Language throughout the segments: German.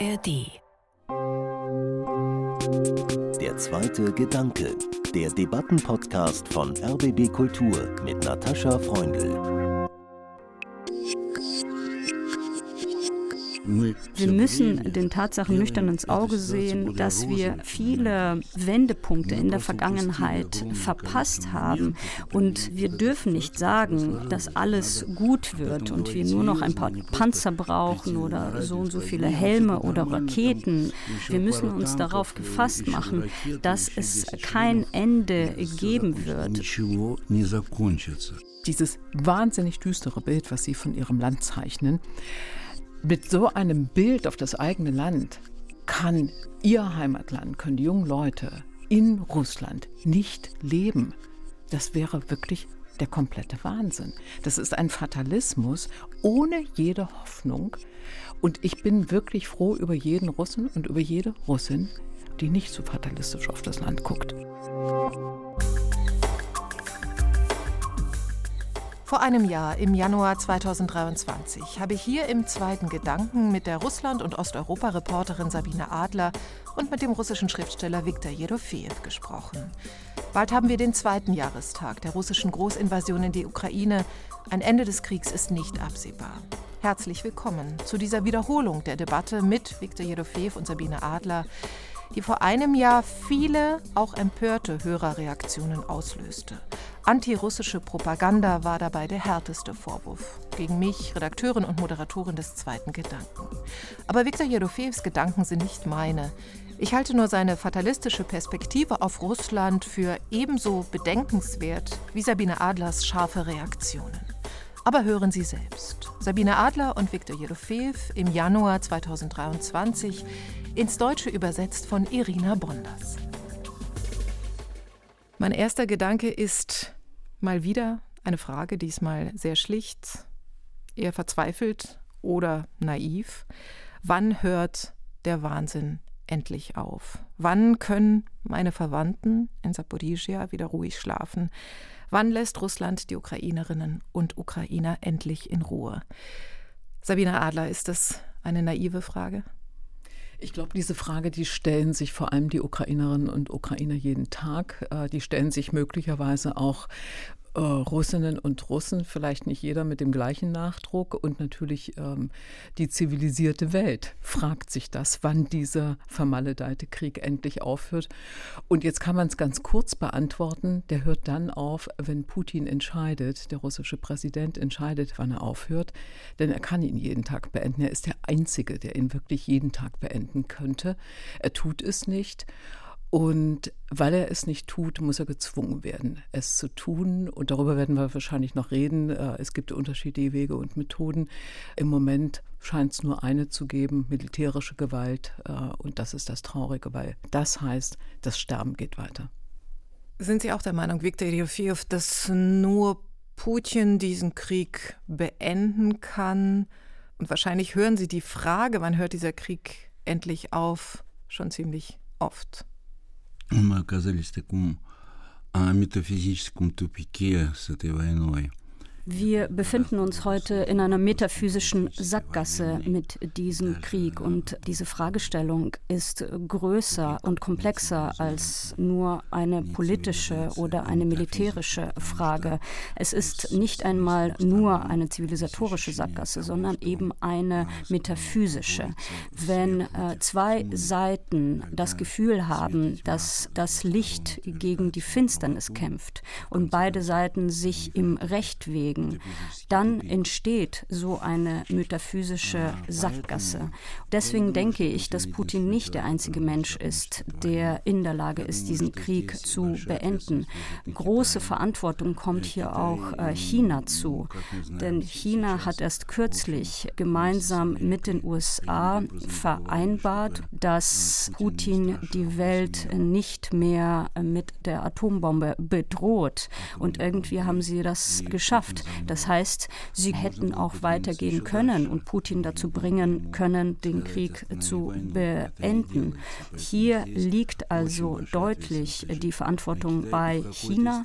ARD. Der zweite Gedanke, der Debattenpodcast von RBB Kultur mit Natascha Freundl. Wir müssen den Tatsachen nüchtern ins Auge sehen, dass wir viele Wendepunkte in der Vergangenheit verpasst haben. Und wir dürfen nicht sagen, dass alles gut wird und wir nur noch ein paar Panzer brauchen oder so und so viele Helme oder Raketen. Wir müssen uns darauf gefasst machen, dass es kein Ende geben wird. Dieses wahnsinnig düstere Bild, was Sie von Ihrem Land zeichnen, mit so einem Bild auf das eigene Land kann ihr Heimatland, können die jungen Leute in Russland nicht leben. Das wäre wirklich der komplette Wahnsinn. Das ist ein Fatalismus ohne jede Hoffnung. Und ich bin wirklich froh über jeden Russen und über jede Russin, die nicht so fatalistisch auf das Land guckt. Vor einem Jahr, im Januar 2023, habe ich hier im zweiten Gedanken mit der Russland- und Osteuropa-Reporterin Sabine Adler und mit dem russischen Schriftsteller Viktor Jedofejew gesprochen. Bald haben wir den zweiten Jahrestag der russischen Großinvasion in die Ukraine. Ein Ende des Kriegs ist nicht absehbar. Herzlich willkommen zu dieser Wiederholung der Debatte mit Viktor Jedofejew und Sabine Adler, die vor einem Jahr viele, auch empörte Hörerreaktionen auslöste. Antirussische Propaganda war dabei der härteste Vorwurf. Gegen mich, Redakteurin und Moderatorin des zweiten Gedanken. Aber Viktor Jedofejews Gedanken sind nicht meine. Ich halte nur seine fatalistische Perspektive auf Russland für ebenso bedenkenswert wie Sabine Adlers scharfe Reaktionen. Aber hören Sie selbst. Sabine Adler und Viktor Jedofejew im Januar 2023 ins Deutsche übersetzt von Irina Bonders. Mein erster Gedanke ist, Mal wieder eine Frage, diesmal sehr schlicht, eher verzweifelt oder naiv. Wann hört der Wahnsinn endlich auf? Wann können meine Verwandten in Saporizhia wieder ruhig schlafen? Wann lässt Russland die Ukrainerinnen und Ukrainer endlich in Ruhe? Sabine Adler, ist das eine naive Frage? Ich glaube, diese Frage, die stellen sich vor allem die Ukrainerinnen und Ukrainer jeden Tag. Äh, die stellen sich möglicherweise auch äh, Russinnen und Russen, vielleicht nicht jeder mit dem gleichen Nachdruck und natürlich ähm, die zivilisierte Welt fragt sich das, wann dieser vermaledeite Krieg endlich aufhört. Und jetzt kann man es ganz kurz beantworten, der hört dann auf, wenn Putin entscheidet, der russische Präsident entscheidet, wann er aufhört, denn er kann ihn jeden Tag beenden. Er ist der Einzige, der ihn wirklich jeden Tag beenden könnte. Er tut es nicht. Und weil er es nicht tut, muss er gezwungen werden, es zu tun. Und darüber werden wir wahrscheinlich noch reden. Äh, es gibt unterschiedliche Wege und Methoden. Im Moment scheint es nur eine zu geben, militärische Gewalt. Äh, und das ist das Traurige, weil das heißt, das Sterben geht weiter. Sind Sie auch der Meinung, Viktor Jofiev, dass nur Putin diesen Krieg beenden kann? Und wahrscheinlich hören Sie die Frage, wann hört dieser Krieg endlich auf, schon ziemlich oft мы оказались в таком а, метафизическом тупике с этой войной – Wir befinden uns heute in einer metaphysischen Sackgasse mit diesem Krieg und diese Fragestellung ist größer und komplexer als nur eine politische oder eine militärische Frage. Es ist nicht einmal nur eine zivilisatorische Sackgasse, sondern eben eine metaphysische. Wenn äh, zwei Seiten das Gefühl haben, dass das Licht gegen die Finsternis kämpft und beide Seiten sich im Recht wegen, bewegen, dann entsteht so eine metaphysische Sackgasse. Deswegen denke ich, dass Putin nicht der einzige Mensch ist, der in der Lage ist, diesen Krieg zu beenden. Große Verantwortung kommt hier auch äh, China zu, denn China hat erst kürzlich gemeinsam mit den USA vereinbart, dass Putin die Welt nicht mehr mit der Atombombe bedroht. Und irgendwie haben sie das geschafft. Das heißt, sie hätten auch weitergehen können und Putin dazu bringen können, den Krieg zu beenden. Hier liegt also deutlich die Verantwortung bei China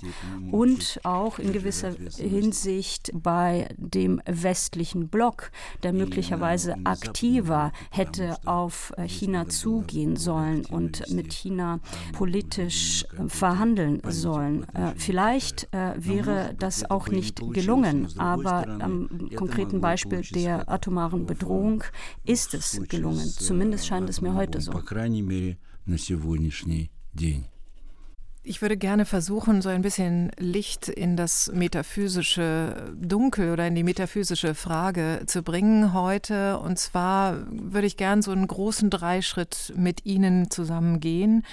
und auch in gewisser Hinsicht bei dem westlichen Block, der möglicherweise aktiver hätte auf China zugehen sollen und mit China politisch verhandeln sollen. Äh, vielleicht äh, wäre das auch nicht gelungen, aber am konkreten Beispiel der atomaren Bedrohung ist es gelungen. Zumindest scheint es mir heute so. Ich würde gerne versuchen, so ein bisschen Licht in das metaphysische Dunkel oder in die metaphysische Frage zu bringen heute. Und zwar würde ich gerne so einen großen Dreischritt mit Ihnen zusammen gehen.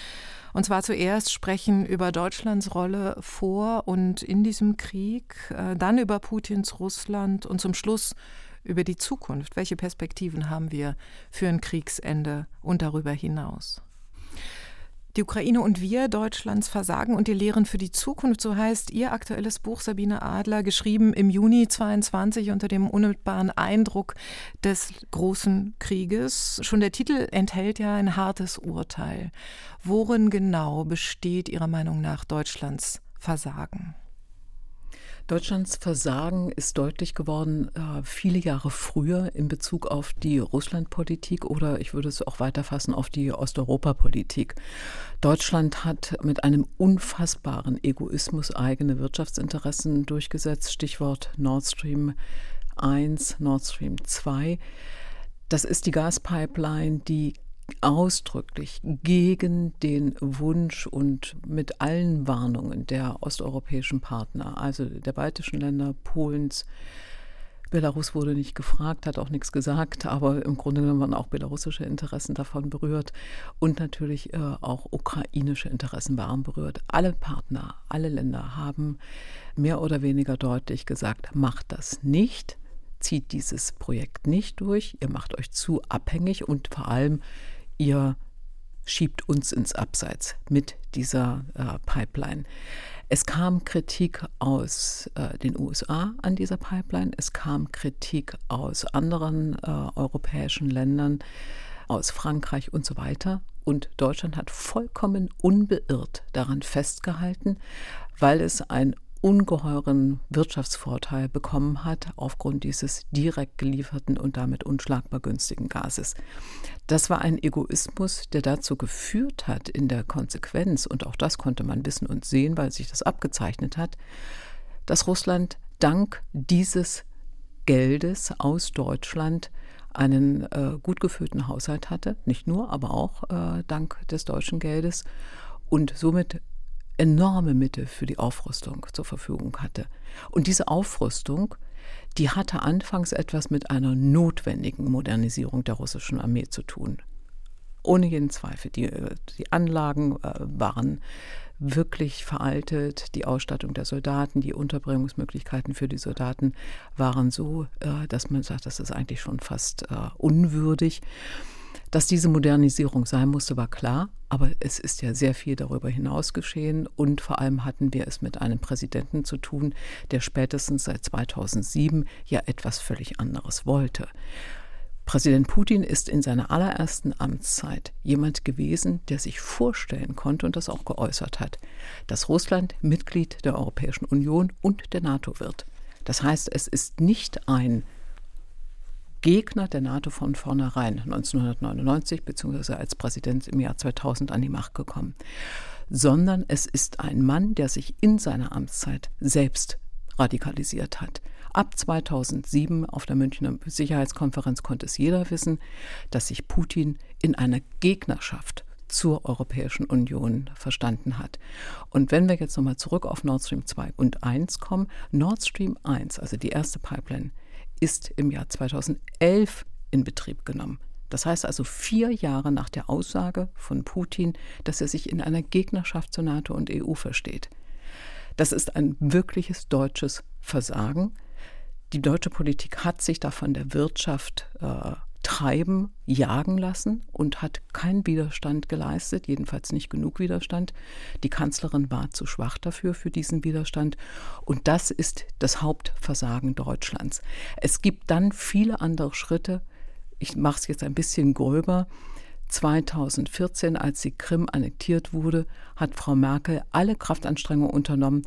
Und zwar zuerst sprechen über Deutschlands Rolle vor und in diesem Krieg, äh, dann über Putins Russland und zum Schluss über die Zukunft. Welche Perspektiven haben wir für ein Kriegsende und darüber hinaus? Die Ukraine und wir, Deutschlands Versagen und die Lehren für die Zukunft, so heißt Ihr aktuelles Buch Sabine Adler, geschrieben im Juni 22 unter dem unmittelbaren Eindruck des großen Krieges. Schon der Titel enthält ja ein hartes Urteil. Worin genau besteht Ihrer Meinung nach Deutschlands Versagen? Deutschlands Versagen ist deutlich geworden äh, viele Jahre früher in Bezug auf die Russlandpolitik oder ich würde es auch weiterfassen auf die Osteuropapolitik. Deutschland hat mit einem unfassbaren Egoismus eigene Wirtschaftsinteressen durchgesetzt. Stichwort Nord Stream 1, Nord Stream 2. Das ist die Gaspipeline, die ausdrücklich gegen den Wunsch und mit allen Warnungen der osteuropäischen Partner, also der baltischen Länder, Polens, Belarus wurde nicht gefragt, hat auch nichts gesagt, aber im Grunde genommen waren auch belarussische Interessen davon berührt und natürlich äh, auch ukrainische Interessen waren berührt. Alle Partner, alle Länder haben mehr oder weniger deutlich gesagt, macht das nicht, zieht dieses Projekt nicht durch, ihr macht euch zu abhängig und vor allem ihr schiebt uns ins Abseits mit dieser äh, Pipeline. Es kam Kritik aus äh, den USA an dieser Pipeline, es kam Kritik aus anderen äh, europäischen Ländern, aus Frankreich und so weiter. Und Deutschland hat vollkommen unbeirrt daran festgehalten, weil es ein ungeheuren Wirtschaftsvorteil bekommen hat aufgrund dieses direkt gelieferten und damit unschlagbar günstigen Gases. Das war ein Egoismus, der dazu geführt hat in der Konsequenz, und auch das konnte man wissen und sehen, weil sich das abgezeichnet hat, dass Russland dank dieses Geldes aus Deutschland einen äh, gut geführten Haushalt hatte, nicht nur, aber auch äh, dank des deutschen Geldes und somit enorme Mittel für die Aufrüstung zur Verfügung hatte. Und diese Aufrüstung, die hatte anfangs etwas mit einer notwendigen Modernisierung der russischen Armee zu tun. Ohne jeden Zweifel. Die, die Anlagen äh, waren wirklich veraltet, die Ausstattung der Soldaten, die Unterbringungsmöglichkeiten für die Soldaten waren so, äh, dass man sagt, das ist eigentlich schon fast äh, unwürdig. Dass diese Modernisierung sein musste, war klar, aber es ist ja sehr viel darüber hinaus geschehen und vor allem hatten wir es mit einem Präsidenten zu tun, der spätestens seit 2007 ja etwas völlig anderes wollte. Präsident Putin ist in seiner allerersten Amtszeit jemand gewesen, der sich vorstellen konnte und das auch geäußert hat, dass Russland Mitglied der Europäischen Union und der NATO wird. Das heißt, es ist nicht ein Gegner der NATO von vornherein 1999 bzw. als Präsident im Jahr 2000 an die Macht gekommen, sondern es ist ein Mann, der sich in seiner Amtszeit selbst radikalisiert hat. Ab 2007 auf der Münchner Sicherheitskonferenz konnte es jeder wissen, dass sich Putin in einer Gegnerschaft zur Europäischen Union verstanden hat. Und wenn wir jetzt nochmal zurück auf Nord Stream 2 und 1 kommen, Nord Stream 1, also die erste Pipeline, ist im Jahr 2011 in Betrieb genommen. Das heißt also vier Jahre nach der Aussage von Putin, dass er sich in einer Gegnerschaft zur NATO und EU versteht. Das ist ein wirkliches deutsches Versagen. Die deutsche Politik hat sich da von der Wirtschaft äh, treiben, jagen lassen und hat keinen Widerstand geleistet, jedenfalls nicht genug Widerstand. Die Kanzlerin war zu schwach dafür, für diesen Widerstand. Und das ist das Hauptversagen Deutschlands. Es gibt dann viele andere Schritte. Ich mache es jetzt ein bisschen gröber. 2014, als die Krim annektiert wurde, hat Frau Merkel alle Kraftanstrengungen unternommen,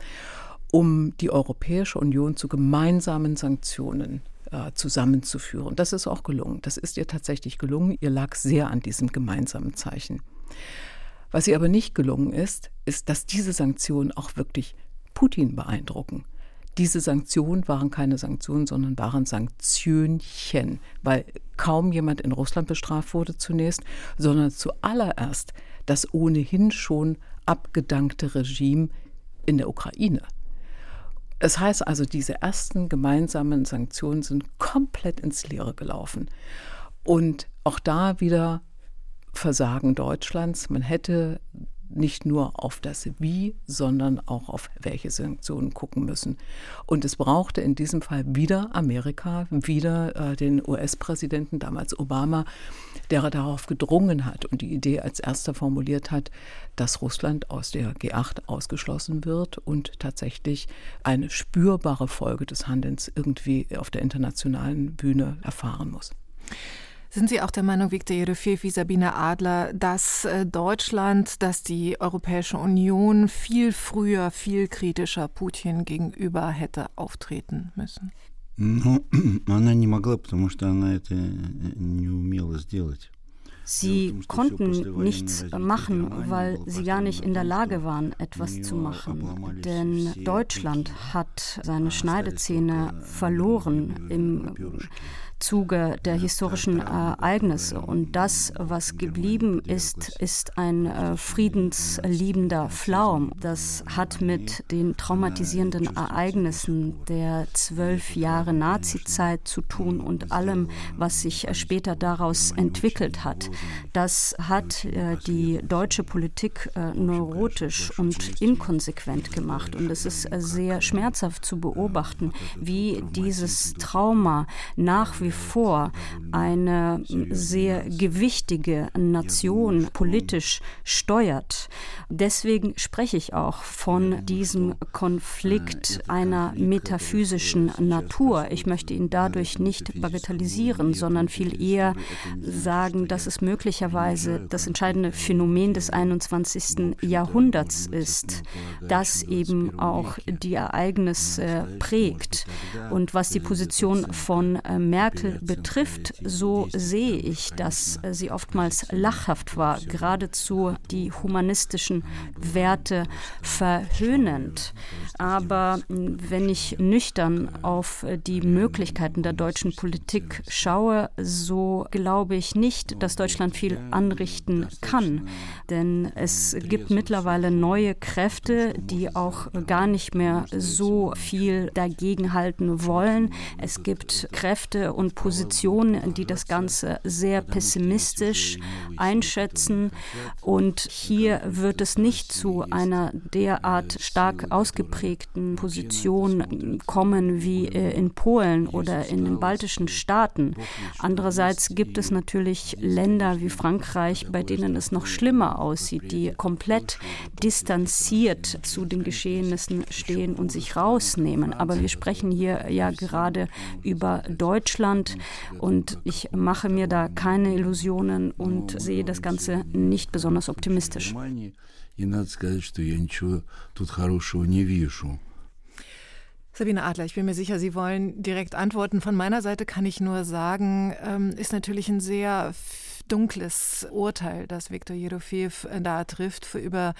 um die Europäische Union zu gemeinsamen Sanktionen äh, zusammenzuführen. Das ist auch gelungen. Das ist ihr tatsächlich gelungen. Ihr lag sehr an diesem gemeinsamen Zeichen. Was ihr aber nicht gelungen ist, ist, dass diese Sanktionen auch wirklich Putin beeindrucken. Diese Sanktionen waren keine Sanktionen, sondern waren Sanktionchen, weil kaum jemand in Russland bestraft wurde zunächst, sondern zuallererst das ohnehin schon abgedankte Regime in der Ukraine. Das heißt also, diese ersten gemeinsamen Sanktionen sind komplett ins Leere gelaufen. Und auch da wieder Versagen Deutschlands. Man hätte nicht nur auf das Wie, sondern auch auf welche Sanktionen gucken müssen. Und es brauchte in diesem Fall wieder Amerika, wieder äh, den US-Präsidenten, damals Obama, der darauf gedrungen hat und die Idee als erster formuliert hat, dass Russland aus der G8 ausgeschlossen wird und tatsächlich eine spürbare Folge des Handelns irgendwie auf der internationalen Bühne erfahren muss. Sind Sie auch der Meinung, Viktor Jerofeev wie Sabine Adler, dass äh, Deutschland, dass die Europäische Union viel früher, viel kritischer Putin gegenüber hätte auftreten müssen? Ну, она не могла, потому что она это не умела сделать. Sie konnten nichts machen, weil sie gar nicht in der Lage waren, etwas zu machen. Denn Deutschland hat seine Schneidezähne verloren im Zuge der historischen Ereignisse. Und das, was geblieben ist, ist ein äh, friedensliebender Flaum. Das hat mit den traumatisierenden Ereignissen der zwölf Jahre Nazizeit zu tun und allem, was sich äh, später daraus entwickelt hat. Das hat äh, die deutsche Politik neurotisch und inkonsequent gemacht. Und es ist sehr schmerzhaft zu beobachten, wie dieses Trauma nach wie vor eine sehr gewichtige Nation politisch steuert. Deswegen spreche ich auch von diesem Konflikt einer metaphysischen Natur. Ich möchte ihn dadurch nicht bagatellisieren, sondern viel eher sagen, dass es möglicherweise das entscheidende Phänomen des 21. Jahrhunderts ist, das eben auch die Ereignisse prägt. Und was die Position von äh, Merkel betrifft, so sehe ich, dass sie oftmals lachhaft war, geradezu die humanistischen Werte verhöhnend. Aber wenn ich nüchtern auf die Möglichkeiten der deutschen Politik schaue, so glaube ich nicht, dass Deutschland viel anrichten kann. Denn es gibt mittlerweile neue Kräfte, die auch gar nicht mehr so viel dagegenhalten wollen. Es gibt Kräfte und Positionen, die das Ganze sehr pessimistisch einschätzen. Und hier wird es nicht zu einer derart stark ausgeprägten Position kommen wie äh, in Polen oder in den baltischen Staaten. Andererseits gibt es natürlich Länder wie Frankreich, bei denen es noch schlimmer aussieht, die komplett distanziert zu den Geschehnissen stehen und sich rausnehmen. Aber wir sprechen hier ja gerade über Deutschland Land und ich mache mir da keine Illusionen und sehe das Ganze nicht besonders optimistisch. Sabine Adler, ich bin mir sicher, Sie wollen direkt antworten. Von meiner Seite kann ich nur sagen, ähm, ist natürlich ein sehr dunkles Urteil, das Viktor Jerofeev äh, da trifft über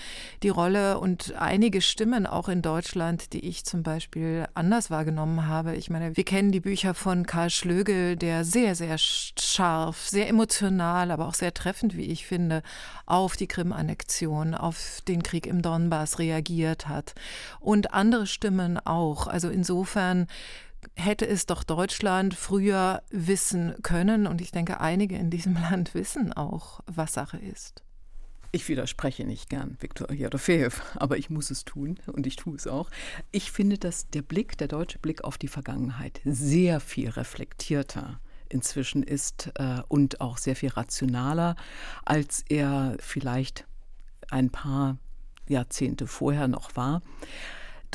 die Rolle und einige Stimmen auch in Deutschland, die ich zum Beispiel anders wahrgenommen habe. Ich meine, wir kennen die Bücher von Karl Schlögel, der sehr, sehr scharf, sehr emotional, aber auch sehr treffend, wie ich finde, auf die Krim-Annexion, auf den Krieg im Donbass reagiert hat. Und andere Stimmen auch. Also insofern hätte es doch Deutschland früher wissen können. Und ich denke, einige in diesem Land wissen auch, was Sache ist. Ich widerspreche nicht gern Viktor Jerofeev, aber ich muss es tun und ich tue es auch. Ich finde, dass der Blick, der deutsche Blick auf die Vergangenheit sehr viel reflektierter inzwischen ist äh, und auch sehr viel rationaler, als er vielleicht ein paar Jahrzehnte vorher noch war.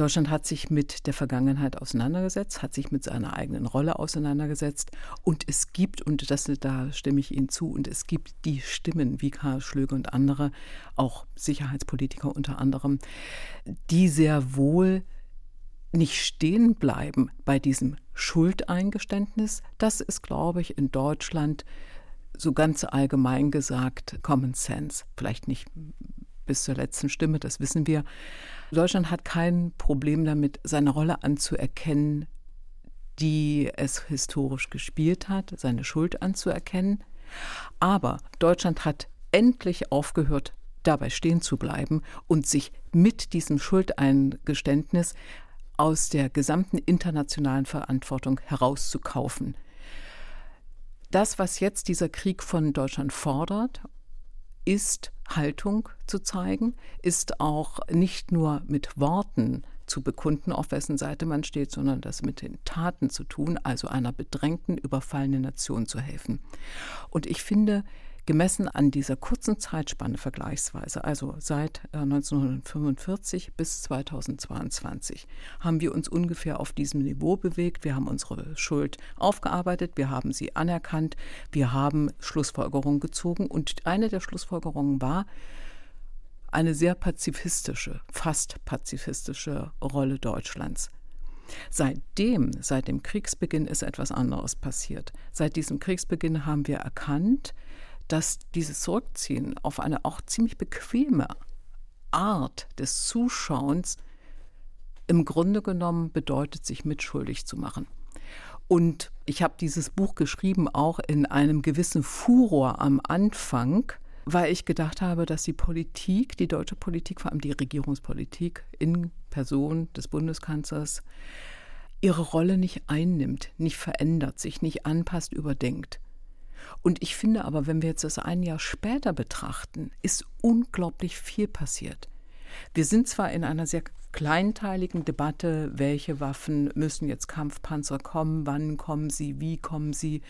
Deutschland hat sich mit der Vergangenheit auseinandergesetzt, hat sich mit seiner eigenen Rolle auseinandergesetzt und es gibt, und das, da stimme ich Ihnen zu, und es gibt die Stimmen wie Karl Schlöge und andere, auch Sicherheitspolitiker unter anderem, die sehr wohl nicht stehen bleiben bei diesem Schuldeingeständnis. Das ist, glaube ich, in Deutschland so ganz allgemein gesagt Common Sense. Vielleicht nicht bis zur letzten Stimme, das wissen wir. Deutschland hat kein Problem damit, seine Rolle anzuerkennen, die es historisch gespielt hat, seine Schuld anzuerkennen. Aber Deutschland hat endlich aufgehört, dabei stehen zu bleiben und sich mit diesem Schuldeingeständnis aus der gesamten internationalen Verantwortung herauszukaufen. Das, was jetzt dieser Krieg von Deutschland fordert ist Haltung zu zeigen, ist auch nicht nur mit Worten zu bekunden, auf wessen Seite man steht, sondern das mit den Taten zu tun, also einer bedrängten, überfallenen Nation zu helfen. Und ich finde, Gemessen an dieser kurzen Zeitspanne vergleichsweise, also seit 1945 äh, bis 2022, haben wir uns ungefähr auf diesem Niveau bewegt. Wir haben unsere Schuld aufgearbeitet, wir haben sie anerkannt, wir haben Schlussfolgerungen gezogen und eine der Schlussfolgerungen war, eine sehr pazifistische, fast pazifistische Rolle Deutschlands. Seitdem, seit dem Kriegsbeginn ist etwas anderes passiert. Seit diesem Kriegsbeginn haben wir erkannt, dass dieses Zurückziehen auf eine auch ziemlich bequeme Art des Zuschauens im Grunde genommen bedeutet, sich mitschuldig zu machen. Und ich habe dieses Buch geschrieben auch in einem gewissen Furor am Anfang, weil ich gedacht habe, dass die Politik, die deutsche Politik, vor allem die Regierungspolitik in Person des Bundeskanzlers, ihre Rolle nicht einnimmt, nicht verändert, sich nicht anpasst, überdenkt. Und ich finde aber, wenn wir jetzt das ein Jahr später betrachten, ist unglaublich viel passiert. Wir sind zwar in einer sehr kleinteiligen Debatte, welche Waffen müssen jetzt Kampfpanzer kommen, wann kommen sie, wie kommen sie,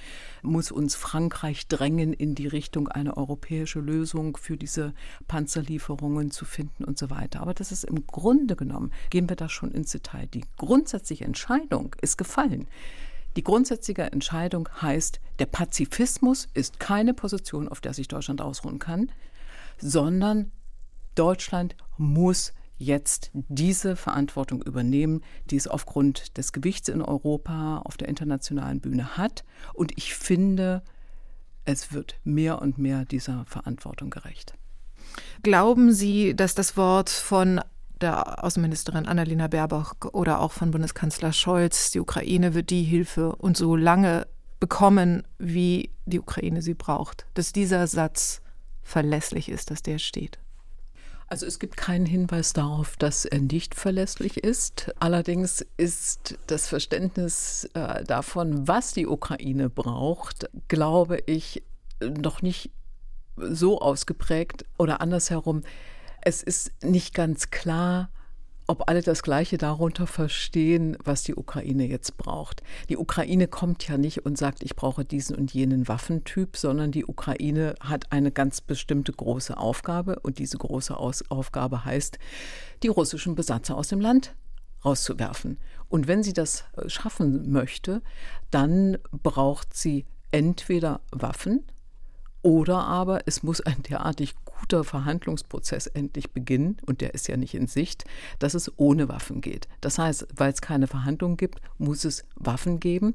muss uns Frankreich drängen, in die Richtung eine europäische Lösung für diese Panzerlieferungen zu finden und so weiter. Aber das ist im Grunde genommen, gehen wir da schon ins Detail, die grundsätzliche Entscheidung ist gefallen. Die grundsätzliche Entscheidung heißt, der Pazifismus ist keine Position, auf der sich Deutschland ausruhen kann, sondern Deutschland muss jetzt diese Verantwortung übernehmen, die es aufgrund des Gewichts in Europa auf der internationalen Bühne hat. Und ich finde, es wird mehr und mehr dieser Verantwortung gerecht. Glauben Sie, dass das Wort von der Außenministerin Annalena Baerbock oder auch von Bundeskanzler Scholz, die Ukraine wird die Hilfe und so lange bekommen, wie die Ukraine sie braucht. Dass dieser Satz verlässlich ist, dass der steht. Also es gibt keinen Hinweis darauf, dass er nicht verlässlich ist. Allerdings ist das Verständnis äh, davon, was die Ukraine braucht, glaube ich, noch nicht so ausgeprägt oder andersherum. Es ist nicht ganz klar, ob alle das Gleiche darunter verstehen, was die Ukraine jetzt braucht. Die Ukraine kommt ja nicht und sagt, ich brauche diesen und jenen Waffentyp, sondern die Ukraine hat eine ganz bestimmte große Aufgabe und diese große Aus Aufgabe heißt, die russischen Besatzer aus dem Land rauszuwerfen. Und wenn sie das äh, schaffen möchte, dann braucht sie entweder Waffen, oder aber es muss ein derartig guter Verhandlungsprozess endlich beginnen, und der ist ja nicht in Sicht, dass es ohne Waffen geht. Das heißt, weil es keine Verhandlungen gibt, muss es Waffen geben.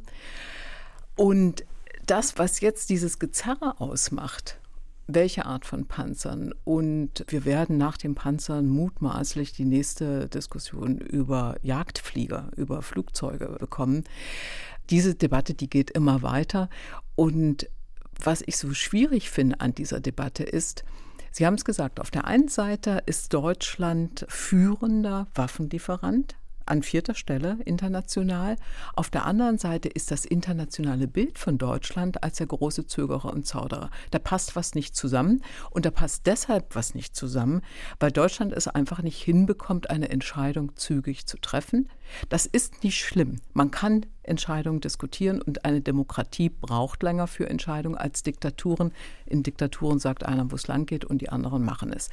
Und das, was jetzt dieses Gezerre ausmacht, welche Art von Panzern. Und wir werden nach den Panzern mutmaßlich die nächste Diskussion über Jagdflieger, über Flugzeuge bekommen. Diese Debatte, die geht immer weiter. Und was ich so schwierig finde an dieser Debatte ist, Sie haben es gesagt, auf der einen Seite ist Deutschland führender Waffenlieferant an vierter Stelle international. Auf der anderen Seite ist das internationale Bild von Deutschland als der große Zögerer und Zauderer. Da passt was nicht zusammen und da passt deshalb was nicht zusammen, weil Deutschland es einfach nicht hinbekommt, eine Entscheidung zügig zu treffen. Das ist nicht schlimm. Man kann Entscheidungen diskutieren und eine Demokratie braucht länger für Entscheidungen als Diktaturen. In Diktaturen sagt einer, wo es lang geht und die anderen machen es.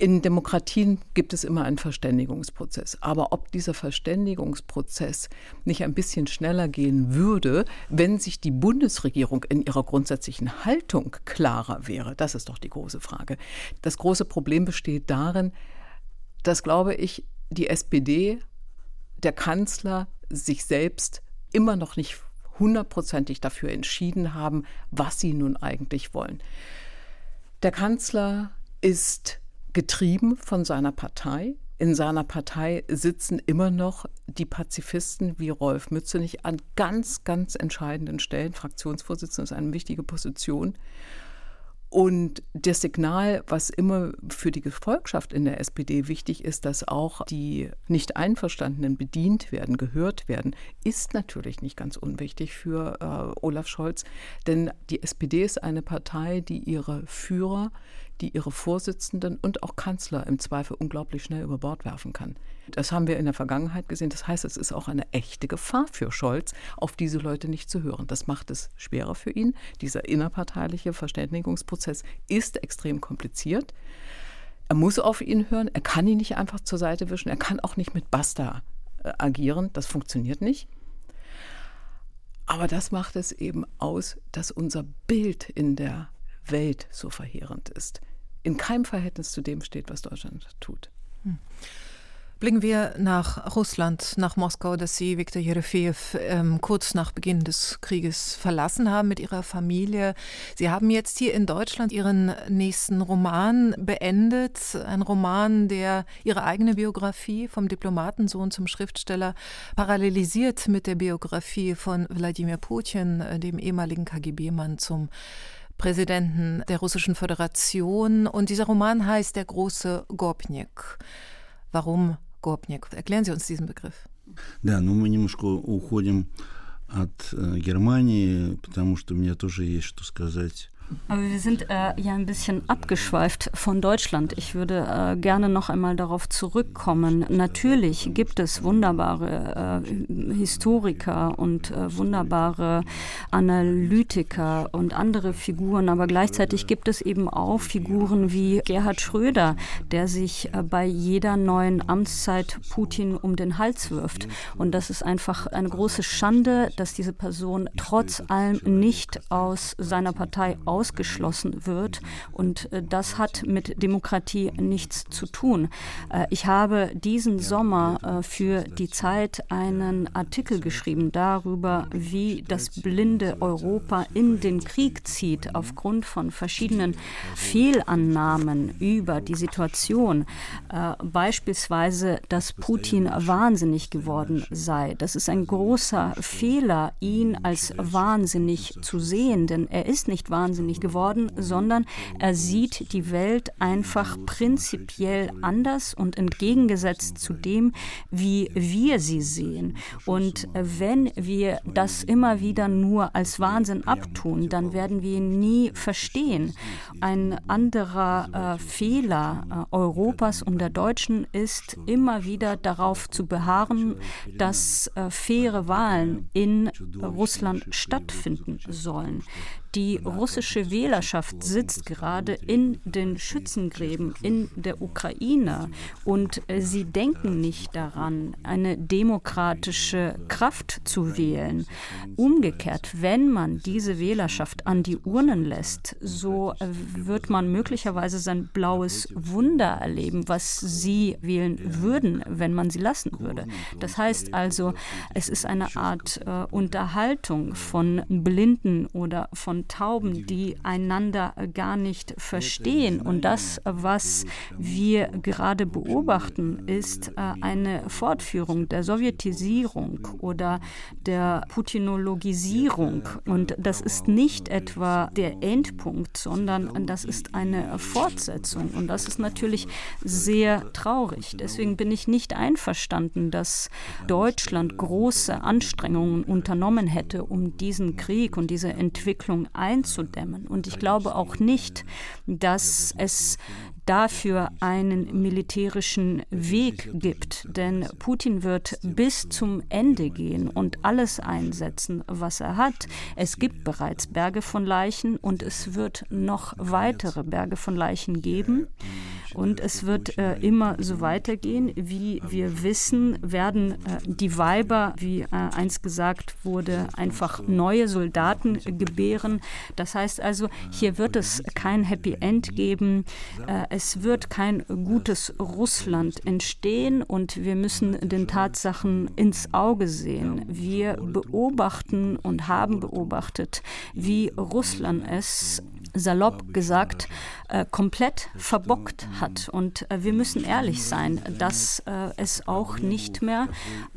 In Demokratien gibt es immer einen Verständigungsprozess. Aber ob dieser Verständigungsprozess nicht ein bisschen schneller gehen würde, wenn sich die Bundesregierung in ihrer grundsätzlichen Haltung klarer wäre, das ist doch die große Frage. Das große Problem besteht darin, dass, glaube ich, die SPD, der Kanzler sich selbst immer noch nicht hundertprozentig dafür entschieden haben, was sie nun eigentlich wollen. Der Kanzler ist getrieben von seiner Partei. In seiner Partei sitzen immer noch die Pazifisten wie Rolf Mützenich an ganz, ganz entscheidenden Stellen. Fraktionsvorsitzender ist eine wichtige Position. Und das Signal, was immer für die Gefolgschaft in der SPD wichtig ist, dass auch die Nicht-Einverstandenen bedient werden, gehört werden, ist natürlich nicht ganz unwichtig für äh, Olaf Scholz. Denn die SPD ist eine Partei, die ihre Führer, die ihre Vorsitzenden und auch Kanzler im Zweifel unglaublich schnell über Bord werfen kann. Das haben wir in der Vergangenheit gesehen. Das heißt, es ist auch eine echte Gefahr für Scholz, auf diese Leute nicht zu hören. Das macht es schwerer für ihn. Dieser innerparteiliche Verständigungsprozess ist extrem kompliziert. Er muss auf ihn hören. Er kann ihn nicht einfach zur Seite wischen. Er kann auch nicht mit Basta äh, agieren. Das funktioniert nicht. Aber das macht es eben aus, dass unser Bild in der Welt so verheerend ist. In keinem Verhältnis zu dem steht, was Deutschland tut. Hm. Blicken wir nach Russland, nach Moskau, das Sie, Viktor Jerefejew, ähm, kurz nach Beginn des Krieges verlassen haben mit Ihrer Familie. Sie haben jetzt hier in Deutschland Ihren nächsten Roman beendet. Ein Roman, der Ihre eigene Biografie vom Diplomatensohn zum Schriftsteller parallelisiert mit der Biografie von Wladimir Putin, äh, dem ehemaligen KGB-Mann zum Präsidenten der Russischen Föderation. Und dieser Roman heißt Der große Gopnik. Warum Gopnik? Erklären Sie uns diesen Begriff. Да, ну мы немножко уходим от э, Германии, потому что у меня тоже есть что сказать aber wir sind äh, ja ein bisschen abgeschweift von Deutschland. Ich würde äh, gerne noch einmal darauf zurückkommen. Natürlich gibt es wunderbare äh, Historiker und äh, wunderbare Analytiker und andere Figuren, aber gleichzeitig gibt es eben auch Figuren wie Gerhard Schröder, der sich äh, bei jeder neuen Amtszeit Putin um den Hals wirft. Und das ist einfach eine große Schande, dass diese Person trotz allem nicht aus seiner Partei aus ausgeschlossen wird. Und äh, das hat mit Demokratie nichts zu tun. Äh, ich habe diesen Sommer äh, für die Zeit einen Artikel geschrieben darüber, wie das blinde Europa in den Krieg zieht aufgrund von verschiedenen Fehlannahmen über die Situation. Beispielsweise, dass Putin wahnsinnig geworden sei. Das ist ein großer Fehler, ihn als wahnsinnig zu sehen, denn er ist nicht wahnsinnig wahnsinnig geworden, sondern er sieht die Welt einfach prinzipiell anders und entgegengesetzt zu dem, wie wir sie sehen. Und wenn wir das immer wieder nur als Wahnsinn abtun, dann werden wir ihn nie verstehen. Ein anderer äh, Fehler äh, Europas und der Deutschen ist immer wieder darauf zu beharren, dass äh, faire Wahlen in Russland stattfinden sollen. Die russische Wählerschaft sitzt gerade in den Schützengräben in der Ukraine und äh, sie denken nicht daran, eine demokratische Kraft zu wählen. Umgekehrt, wenn man diese Wählerschaft an die Urnen lässt, so wird man möglicherweise sein blaues Wunder erleben, was sie wählen würden, wenn man sie lassen würde. Das heißt also, es ist eine Art äh, Unterhaltung von Blinden oder von Tauben, die die einander gar nicht verstehen. Und das, was wir gerade beobachten, ist äh, eine Fortführung der Sowjetisierung oder der Putinologisierung. Und das ist nicht etwa der Endpunkt, sondern das ist eine Fortsetzung. Und das ist natürlich sehr traurig. Deswegen bin ich nicht einverstanden, dass Deutschland große Anstrengungen unternommen hätte, um diesen Krieg und diese Entwicklung einzudämmen. Und ich glaube auch nicht, dass es dafür einen militärischen Weg gibt. Denn Putin wird bis zum Ende gehen und alles einsetzen, was er hat. Es gibt bereits Berge von Leichen und es wird noch weitere Berge von Leichen geben. Und es wird äh, immer so weitergehen. Wie wir wissen, werden äh, die Weiber, wie äh, einst gesagt wurde, einfach neue Soldaten gebären. Das heißt also, hier wird es kein Happy End geben. Äh, es wird kein gutes Russland entstehen und wir müssen den Tatsachen ins Auge sehen. Wir beobachten und haben beobachtet, wie Russland es salopp gesagt, äh, komplett verbockt hat. Und äh, wir müssen ehrlich sein, dass äh, es auch nicht mehr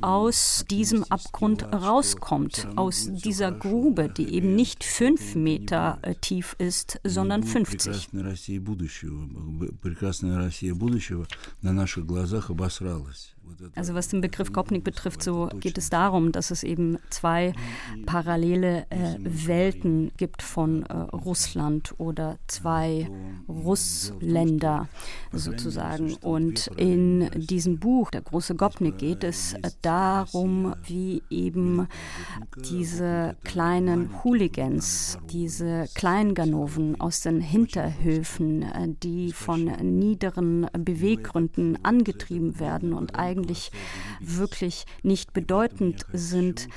aus diesem Abgrund rauskommt, aus dieser Grube, die eben nicht fünf Meter tief ist, sondern 50. Also was den Begriff Kopnik betrifft, so geht es darum, dass es eben zwei parallele äh, Welten gibt von äh, Russland oder zwei Russländer sozusagen. Und in diesem Buch, der große Gopnik, geht es äh, darum, wie eben diese kleinen Hooligans, diese Kleinganoven aus den Hinterhöfen, äh, die von niederen Beweggründen angetrieben werden und eigentlich eigentlich wirklich nicht bedeutend sind,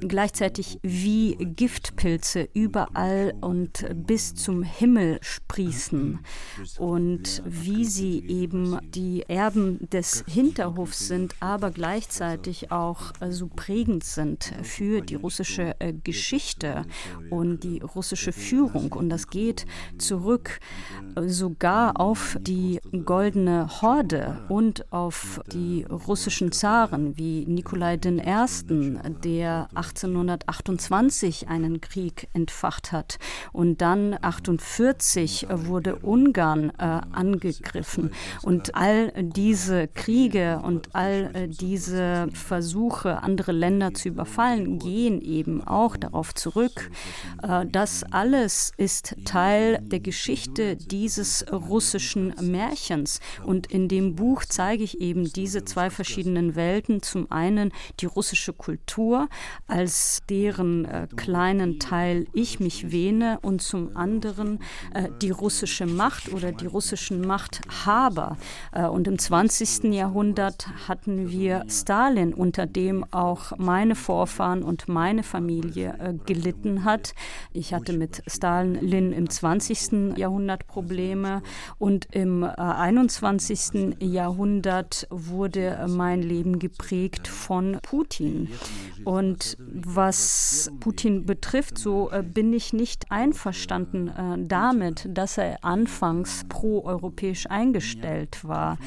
gleichzeitig wie Giftpilze überall und bis zum Himmel sprießen und wie sie eben die Erben des Hinterhofs sind, aber gleichzeitig auch so prägend sind für die russische äh, Geschichte und die russische Führung. Und das geht zurück äh, sogar auf die goldene Horde und auf die russischen Zaren wie Nikolai I., der 1828 einen Krieg entfacht hat. Und dann 1848 wurde Ungarn äh, angegriffen. Und all diese Kriege und all äh, diese Versuche, andere Länder zu überfallen, gehen eben auch darauf zurück. Äh, das alles ist Teil der Geschichte dieses russischen Märchens. Und in dem Buch zeige ich eben diese zwei verschiedenen Welten. Zum einen die russische Kultur, als deren äh, kleinen Teil ich mich wähne, und zum anderen äh, die russische Macht oder die russischen Machthaber. Äh, und im 20. Jahrhundert hatten wir Stalin, unter dem auch meine Vorfahren und meine Familie äh, gelitten hat. Ich hatte mit Stalin im 20. Jahrhundert Probleme und im 21. Äh, Jahrhundert wurde mein Leben geprägt von Putin. Und was Putin betrifft, so äh, bin ich nicht einverstanden äh, damit, dass er anfangs pro-europäisch eingestellt war.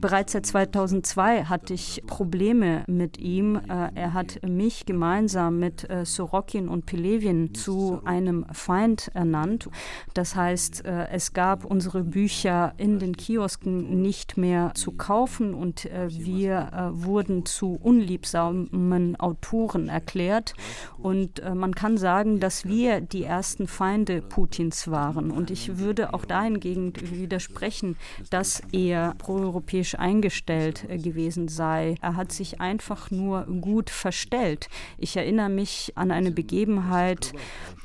Bereits seit 2002 hatte ich Probleme mit ihm. Äh, er hat mich gemeinsam mit Sorokin und Pelevin zu einem Feind ernannt. Das heißt, es gab unsere Bücher in den Kiosken nicht mehr zu kaufen und wir wir äh, wurden zu unliebsamen Autoren erklärt. Und äh, man kann sagen, dass wir die ersten Feinde Putins waren. Und ich würde auch dahingegen widersprechen, dass er proeuropäisch eingestellt äh, gewesen sei. Er hat sich einfach nur gut verstellt. Ich erinnere mich an eine Begebenheit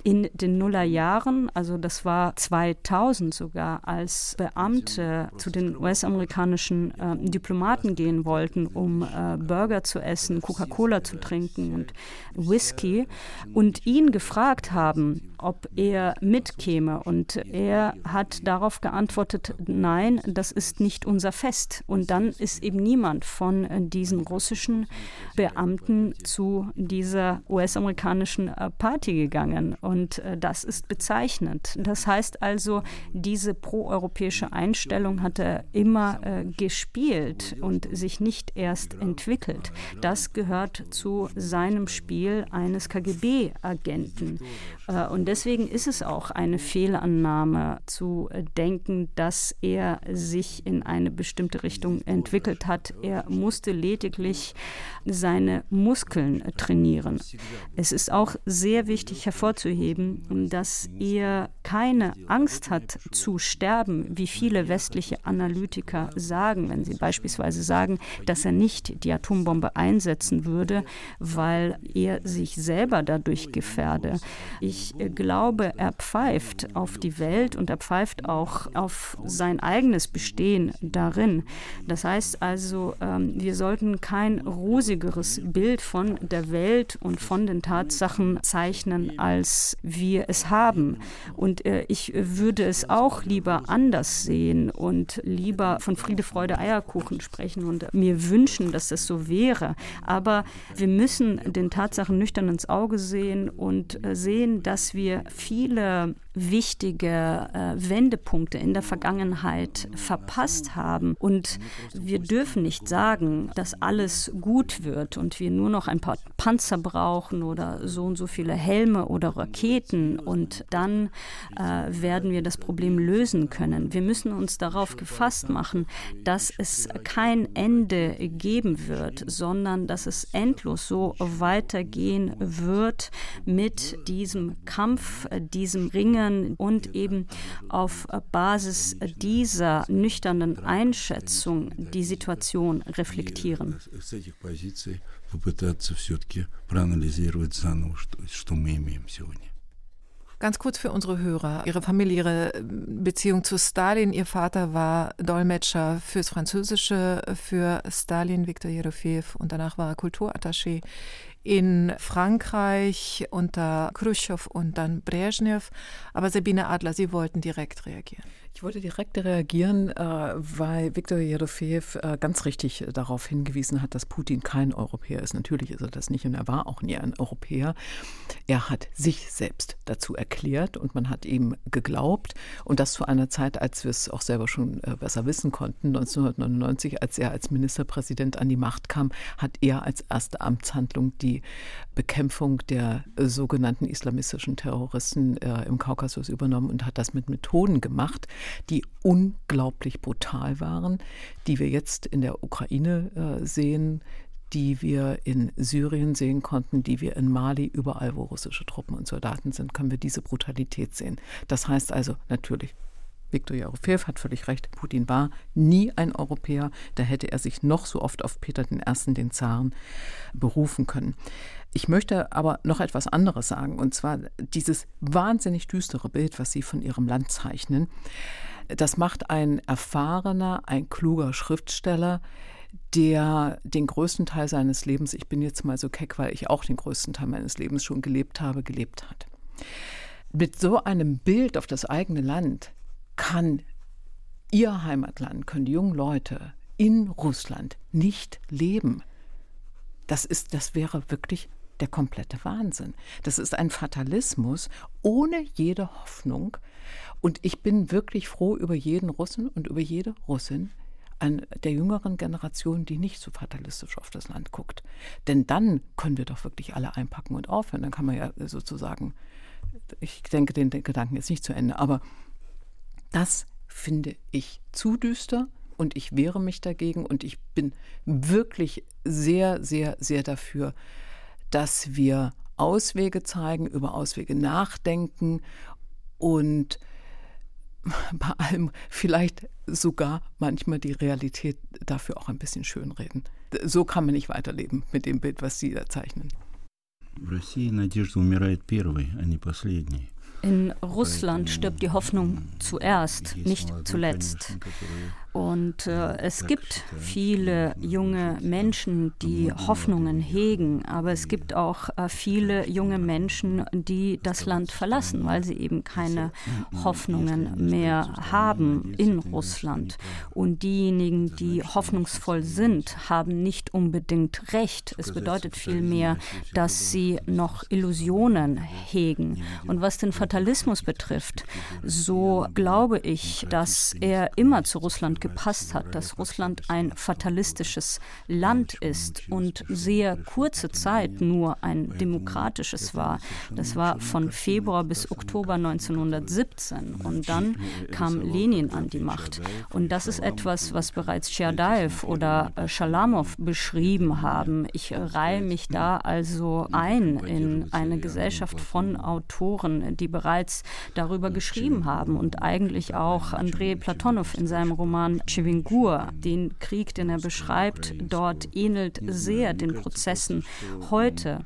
in den Nullerjahren, also das war 2000 sogar, als Beamte zu den US-amerikanischen äh, Diplomaten gehen wollten wollten, um äh, Burger zu essen, Coca-Cola zu trinken und Whisky und ihn gefragt haben, ob er mitkäme. Und er hat darauf geantwortet, nein, das ist nicht unser Fest. Und dann ist eben niemand von diesen russischen Beamten zu dieser US-amerikanischen äh, Party gegangen. Und äh, das ist bezeichnend. Das heißt also, diese proeuropäische Einstellung hat er immer äh, gespielt und sich nicht erst entwickelt. Das gehört zu seinem Spiel eines KGB-Agenten. Äh, und deswegen ist es auch eine Fehlannahme zu denken, dass er sich in eine bestimmte Richtung entwickelt hat. Er musste lediglich seine Muskeln trainieren. Es ist auch sehr wichtig hervorzuheben, dass er keine Angst hat zu sterben, wie viele westliche Analytiker sagen, wenn sie beispielsweise sagen, dass er nicht die Atombombe einsetzen würde, weil er sich selber dadurch gefährde. Ich glaube, er pfeift auf die Welt und er pfeift auch auf sein eigenes Bestehen darin. Das heißt also, ähm, wir sollten kein rosigeres Bild von der Welt und von den Tatsachen zeichnen, als wir es haben. Und äh, ich würde es auch lieber anders sehen und lieber von Friede, Freude, Eierkuchen sprechen und mir wünschen, dass das so wäre. Aber wir müssen den Tatsachen nüchtern ins Auge sehen und äh, sehen, dass wir viele wichtige äh, Wendepunkte in der Vergangenheit verpasst haben. Und wir dürfen nicht sagen, dass alles gut wird und wir nur noch ein paar Panzer brauchen oder so und so viele Helme oder Raketen und dann äh, werden wir das Problem lösen können. Wir müssen uns darauf gefasst machen, dass es kein Ende geben wird, sondern dass es endlos so weitergehen wird mit diesem Kampf, diesem Ringen und eben auf Basis dieser nüchternen Einschätzung die Situation reflektieren. Ganz kurz für unsere Hörer. Ihre familiäre Beziehung zu Stalin. Ihr Vater war Dolmetscher fürs Französische für Stalin, Viktor Jerofeev, und danach war er Kulturattaché in Frankreich unter Khrushchev und dann Brezhnev. Aber Sabine Adler, Sie wollten direkt reagieren. Ich wollte direkt reagieren, äh, weil Viktor Jerofeev äh, ganz richtig darauf hingewiesen hat, dass Putin kein Europäer ist. Natürlich ist er das nicht und er war auch nie ein Europäer. Er hat sich selbst dazu erklärt und man hat ihm geglaubt. Und das zu einer Zeit, als wir es auch selber schon äh, besser wissen konnten. 1999, als er als Ministerpräsident an die Macht kam, hat er als erste Amtshandlung die Bekämpfung der sogenannten islamistischen Terroristen im Kaukasus übernommen und hat das mit Methoden gemacht, die unglaublich brutal waren, die wir jetzt in der Ukraine äh, sehen, die wir in Syrien sehen konnten, die wir in Mali, überall, wo russische Truppen und Soldaten sind, können wir diese Brutalität sehen. Das heißt also natürlich, Viktor Jarofeev hat völlig recht, Putin war nie ein Europäer, da hätte er sich noch so oft auf Peter I., den Zaren, berufen können. Ich möchte aber noch etwas anderes sagen, und zwar dieses wahnsinnig düstere Bild, was Sie von Ihrem Land zeichnen. Das macht ein erfahrener, ein kluger Schriftsteller, der den größten Teil seines Lebens, ich bin jetzt mal so keck, weil ich auch den größten Teil meines Lebens schon gelebt habe, gelebt hat. Mit so einem Bild auf das eigene Land kann Ihr Heimatland, können die jungen Leute in Russland nicht leben. Das, ist, das wäre wirklich der komplette Wahnsinn. Das ist ein Fatalismus ohne jede Hoffnung. Und ich bin wirklich froh über jeden Russen und über jede Russin an der jüngeren Generation, die nicht so fatalistisch auf das Land guckt. Denn dann können wir doch wirklich alle einpacken und aufhören. Dann kann man ja sozusagen, ich denke, den, Gedanken ist nicht zu Ende, aber das finde ich zu düster und ich wehre mich dagegen und ich bin wirklich sehr, sehr, sehr dafür, dass wir Auswege zeigen, über Auswege nachdenken und bei allem vielleicht sogar manchmal die Realität dafür auch ein bisschen schönreden. So kann man nicht weiterleben mit dem Bild, was Sie da zeichnen. In Russland stirbt die Hoffnung zuerst, nicht zuletzt. Und äh, es gibt viele junge Menschen, die Hoffnungen hegen, aber es gibt auch äh, viele junge Menschen, die das Land verlassen, weil sie eben keine Hoffnungen mehr haben in Russland. Und diejenigen, die hoffnungsvoll sind, haben nicht unbedingt recht. Es bedeutet vielmehr, dass sie noch Illusionen hegen. Und was den Fatalismus betrifft, so glaube ich, dass er immer zu Russland gepasst hat, dass Russland ein fatalistisches Land ist und sehr kurze Zeit nur ein demokratisches war. Das war von Februar bis Oktober 1917 und dann kam Lenin an die Macht. Und das ist etwas, was bereits Tscherdaev oder Schalamow beschrieben haben. Ich reihe mich da also ein in eine Gesellschaft von Autoren, die bereits darüber geschrieben haben und eigentlich auch Andrei Platonow in seinem Roman Chivingur, den Krieg, den er beschreibt, dort ähnelt sehr den Prozessen heute.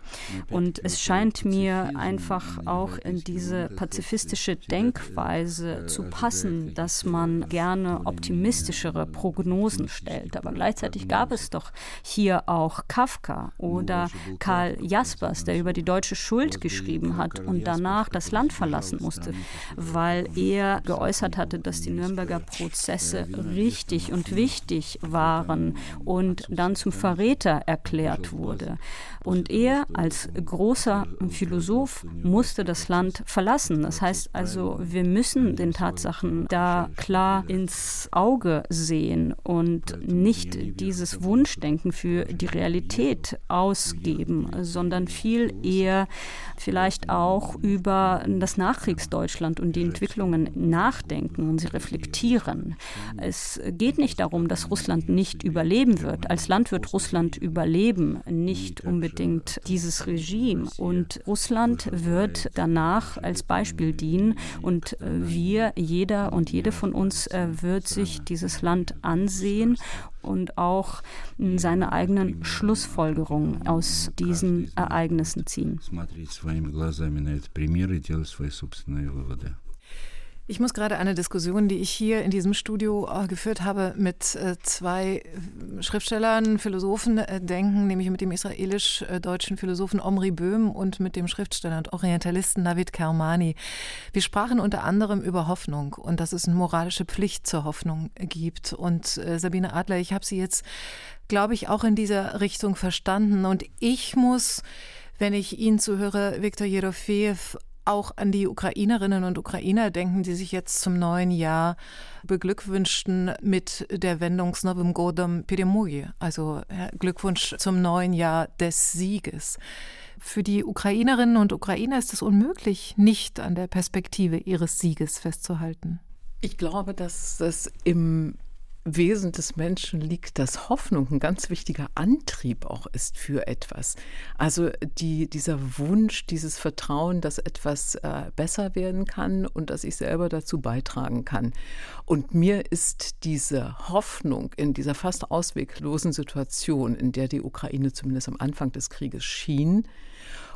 Und es scheint mir einfach auch in diese pazifistische Denkweise zu passen, dass man gerne optimistischere Prognosen stellt. Aber gleichzeitig gab es doch hier auch Kafka oder Karl Jaspers, der über die deutsche Schuld geschrieben hat und danach das Land verlassen musste, weil er geäußert hatte, dass die Nürnberger Prozesse richtig und wichtig waren und dann zum Verräter erklärt wurde. Und er als großer Philosoph musste das Land verlassen. Das heißt also, wir müssen den Tatsachen da klar ins Auge sehen und nicht dieses Wunschdenken für die Realität ausgeben, sondern viel eher vielleicht auch über das Nachkriegsdeutschland und die Entwicklungen nachdenken und sie reflektieren. Es geht nicht darum, dass Russland nicht überleben wird. Als Land wird Russland überleben, nicht unbedingt dieses Regime. Und Russland wird danach als Beispiel dienen und wir, jeder und jede von uns äh, wird sich dieses Land ansehen und auch seine eigenen Schlussfolgerungen aus diesen Ereignissen ziehen. Ich muss gerade eine Diskussion, die ich hier in diesem Studio äh, geführt habe, mit äh, zwei äh, Schriftstellern, Philosophen denken, nämlich mit dem israelisch-deutschen Philosophen Omri Böhm und mit dem Schriftsteller und Orientalisten David Kermani. Wir sprachen unter anderem über Hoffnung und dass es eine moralische Pflicht zur Hoffnung gibt. Und Sabine Adler, ich habe Sie jetzt, glaube ich, auch in dieser Richtung verstanden. Und ich muss wenn ich Ihnen zuhöre, Viktor Jerofeev, auch an die Ukrainerinnen und Ukrainer denken, die sich jetzt zum neuen Jahr beglückwünschten mit der Wendung Novim Godom Peremugi, also Glückwunsch zum neuen Jahr des Sieges. Für die Ukrainerinnen und Ukrainer ist es unmöglich, nicht an der Perspektive ihres Sieges festzuhalten. Ich glaube, dass es im Wesen des Menschen liegt, dass Hoffnung ein ganz wichtiger Antrieb auch ist für etwas. Also die, dieser Wunsch, dieses Vertrauen, dass etwas äh, besser werden kann und dass ich selber dazu beitragen kann. Und mir ist diese Hoffnung in dieser fast ausweglosen Situation, in der die Ukraine zumindest am Anfang des Krieges schien,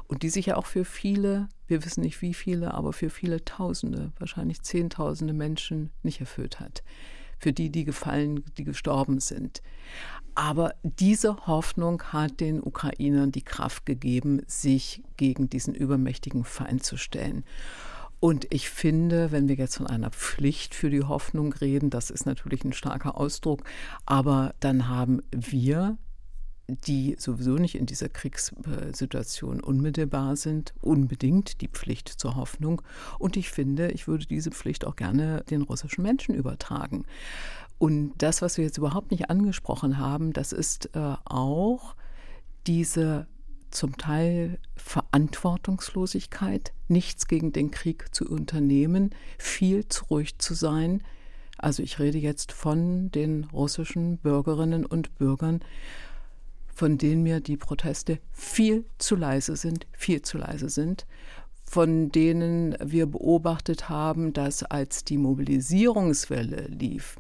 und die sich ja auch für viele, wir wissen nicht wie viele, aber für viele Tausende, wahrscheinlich Zehntausende Menschen nicht erfüllt hat für die, die gefallen, die gestorben sind. Aber diese Hoffnung hat den Ukrainern die Kraft gegeben, sich gegen diesen übermächtigen Feind zu stellen. Und ich finde, wenn wir jetzt von einer Pflicht für die Hoffnung reden, das ist natürlich ein starker Ausdruck, aber dann haben wir die sowieso nicht in dieser Kriegssituation unmittelbar sind, unbedingt die Pflicht zur Hoffnung. Und ich finde, ich würde diese Pflicht auch gerne den russischen Menschen übertragen. Und das, was wir jetzt überhaupt nicht angesprochen haben, das ist äh, auch diese zum Teil Verantwortungslosigkeit, nichts gegen den Krieg zu unternehmen, viel zu ruhig zu sein. Also ich rede jetzt von den russischen Bürgerinnen und Bürgern, von denen mir die Proteste viel zu leise sind, viel zu leise sind, von denen wir beobachtet haben, dass als die Mobilisierungswelle lief,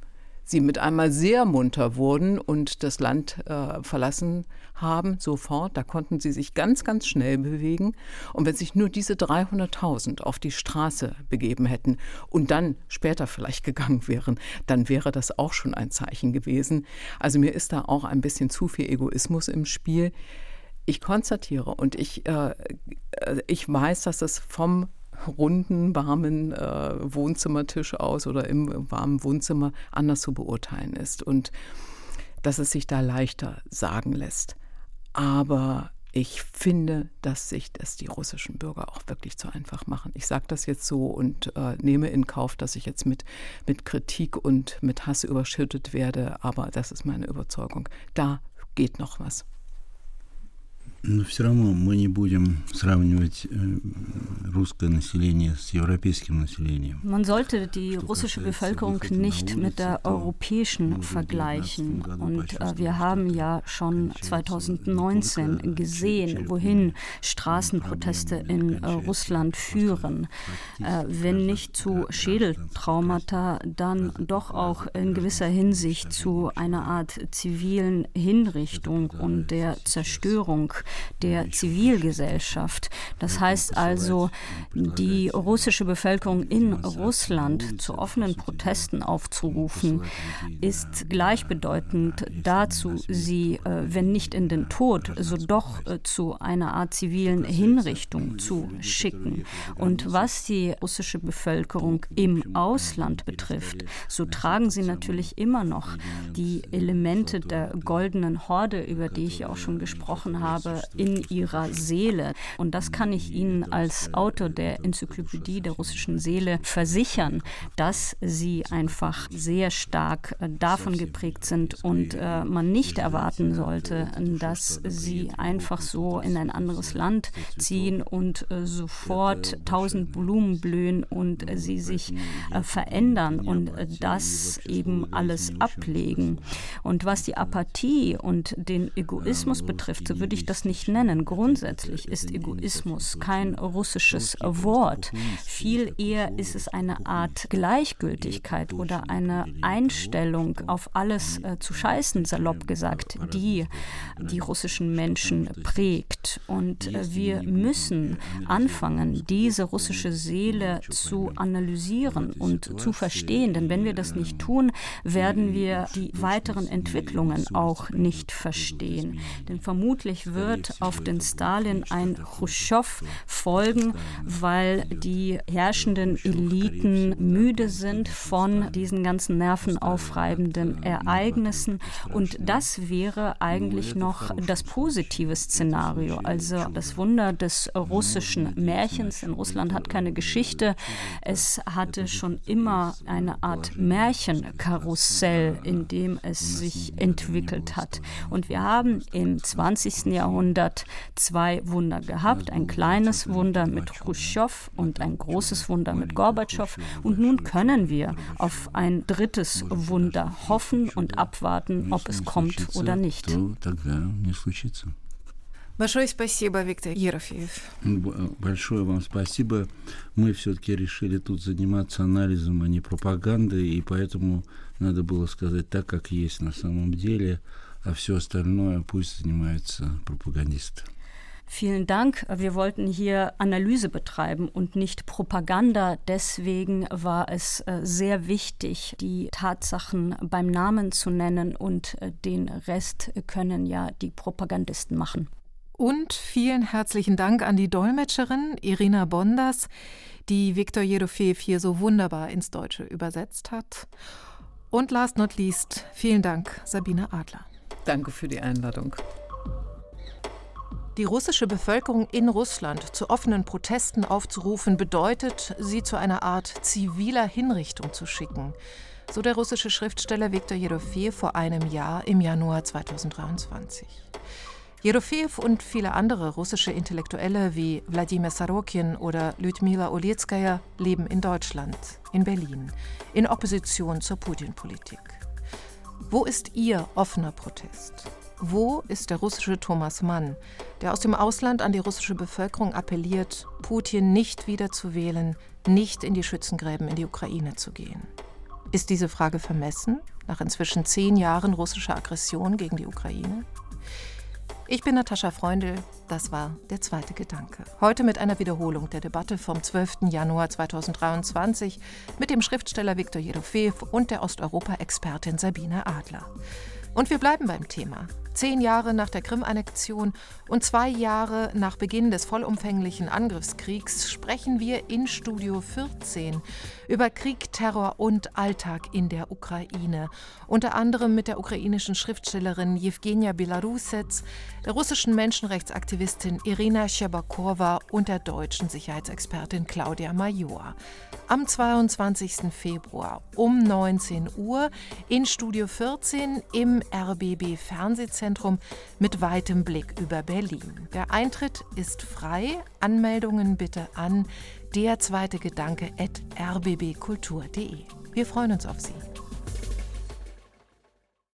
sie mit einmal sehr munter wurden und das Land äh, verlassen haben, sofort. Da konnten sie sich ganz, ganz schnell bewegen. Und wenn sich nur diese 300.000 auf die Straße begeben hätten und dann später vielleicht gegangen wären, dann wäre das auch schon ein Zeichen gewesen. Also mir ist da auch ein bisschen zu viel Egoismus im Spiel. Ich konstatiere und ich, äh, äh ich weiß, dass es vom runden, warmen äh, Wohnzimmertisch aus oder im warmen Wohnzimmer anders zu beurteilen ist und dass es sich da leichter sagen lässt. Aber ich finde, dass sich das die russischen Bürger auch wirklich zu einfach machen. Ich sage das jetzt so und äh, nehme in Kauf, dass ich jetzt mit, mit Kritik und mit Hass überschüttet werde, aber das ist meine Überzeugung. Da geht noch was. Но все равно мы не будем сравнивать э, русское население с европейским населением. Man sollte die russische Bevölkerung nicht mit der europäischen vergleichen. Und äh, wir haben ja schon 2019 gesehen, wohin Straßenproteste in äh, Russland führen. Äh, wenn nicht zu Schädeltraumata, dann doch auch in gewisser Hinsicht zu einer Art zivilen Hinrichtung und der Zerstörung der Zivilgesellschaft. Das heißt also, die russische Bevölkerung in Russland zu offenen Protesten aufzurufen, ist gleichbedeutend dazu, sie, äh, wenn nicht in den Tod, so doch äh, zu einer Art zivilen Hinrichtung zu schicken. Und was die russische Bevölkerung im Ausland betrifft, so tragen sie natürlich immer noch die Elemente der goldenen Horde, über die ich auch schon gesprochen habe, in ihrer Seele. Und das kann ich Ihnen als Autor der Enzyklopädie der russischen Seele versichern, dass sie einfach sehr stark äh, davon geprägt sind und äh, man nicht erwarten sollte, dass sie einfach so in ein anderes Land ziehen und äh, sofort tausend Blumen blühen und äh, sie sich äh, verändern und äh, das eben alles ablegen. Und was die Apathie und den Egoismus betrifft, so würde ich das nicht nennen. Grundsätzlich ist Egoismus kein russisches Wort. Viel eher ist es eine Art Gleichgültigkeit oder eine Einstellung auf alles äh, zu scheißen, salopp gesagt, die die russischen Menschen prägt. Und äh, wir müssen anfangen, diese russische Seele zu analysieren und zu verstehen. Denn wenn wir das nicht tun, werden wir die weiteren Entwicklungen auch nicht verstehen. Denn vermutlich wird auf den Stalin ein Khrushchev folgen, weil die herrschenden Eliten müde sind von diesen ganzen nervenaufreibenden Ereignissen. Und das wäre eigentlich noch das positive Szenario. Also das Wunder des russischen Märchens. In Russland hat keine Geschichte. Es hatte schon immer eine Art Märchenkarussell, in dem es sich entwickelt hat. Und wir haben im 20. Jahrhundert zwei Wunder gehabt. Ein kleines Wunder mit Khrushchev und ein großes Wunder mit Gorbatschow. Und nun können wir auf ein drittes Wunder hoffen und abwarten, ob es kommt oder nicht. Большое спасибо, Виктор Ерофеев. Большое вам спасибо. Мы все-таки решили тут заниматься анализом, а не пропагандой, и поэтому надо было сказать так, как есть на самом деле, а все остальное пусть занимаются пропагандисты. Vielen Dank. Wir wollten hier Analyse betreiben und nicht Propaganda. Deswegen war es äh, sehr wichtig, die Tatsachen beim Namen zu nennen und äh, den Rest können ja die Propagandisten machen. Und vielen herzlichen Dank an die Dolmetscherin Irina Bondas, die Viktor Jerofeev hier so wunderbar ins Deutsche übersetzt hat. Und last not least, vielen Dank, Sabine Adler. Danke für die Einladung. Die russische Bevölkerung in Russland zu offenen Protesten aufzurufen, bedeutet, sie zu einer Art ziviler Hinrichtung zu schicken, so der russische Schriftsteller Viktor Jerofeev vor einem Jahr im Januar 2023. Jerofeev und viele andere russische Intellektuelle wie Wladimir Sarokin oder Lyudmila Olietskaya leben in Deutschland, in Berlin, in Opposition zur Putin-Politik. Wo ist Ihr offener Protest? Wo ist der russische Thomas Mann, der aus dem Ausland an die russische Bevölkerung appelliert, Putin nicht wieder zu wählen, nicht in die Schützengräben in die Ukraine zu gehen? Ist diese Frage vermessen, nach inzwischen zehn Jahren russischer Aggression gegen die Ukraine? Ich bin Natascha Freundl, das war der zweite Gedanke. Heute mit einer Wiederholung der Debatte vom 12. Januar 2023 mit dem Schriftsteller Viktor Jedofeev und der Osteuropa-Expertin Sabine Adler. Und wir bleiben beim Thema. Zehn Jahre nach der Krim-Annexion und zwei Jahre nach Beginn des vollumfänglichen Angriffskriegs sprechen wir in Studio 14 über Krieg, Terror und Alltag in der Ukraine. Unter anderem mit der ukrainischen Schriftstellerin Jewgenia Belarusets, der russischen Menschenrechtsaktivistin Irina Schebakowa und der deutschen Sicherheitsexpertin Claudia Major. Am 22. Februar um 19 Uhr in Studio 14 im RBB Fernsehzentrum mit weitem Blick über Berlin. Der Eintritt ist frei. Anmeldungen bitte an der zweite Gedanke at rbbkultur.de. Wir freuen uns auf Sie.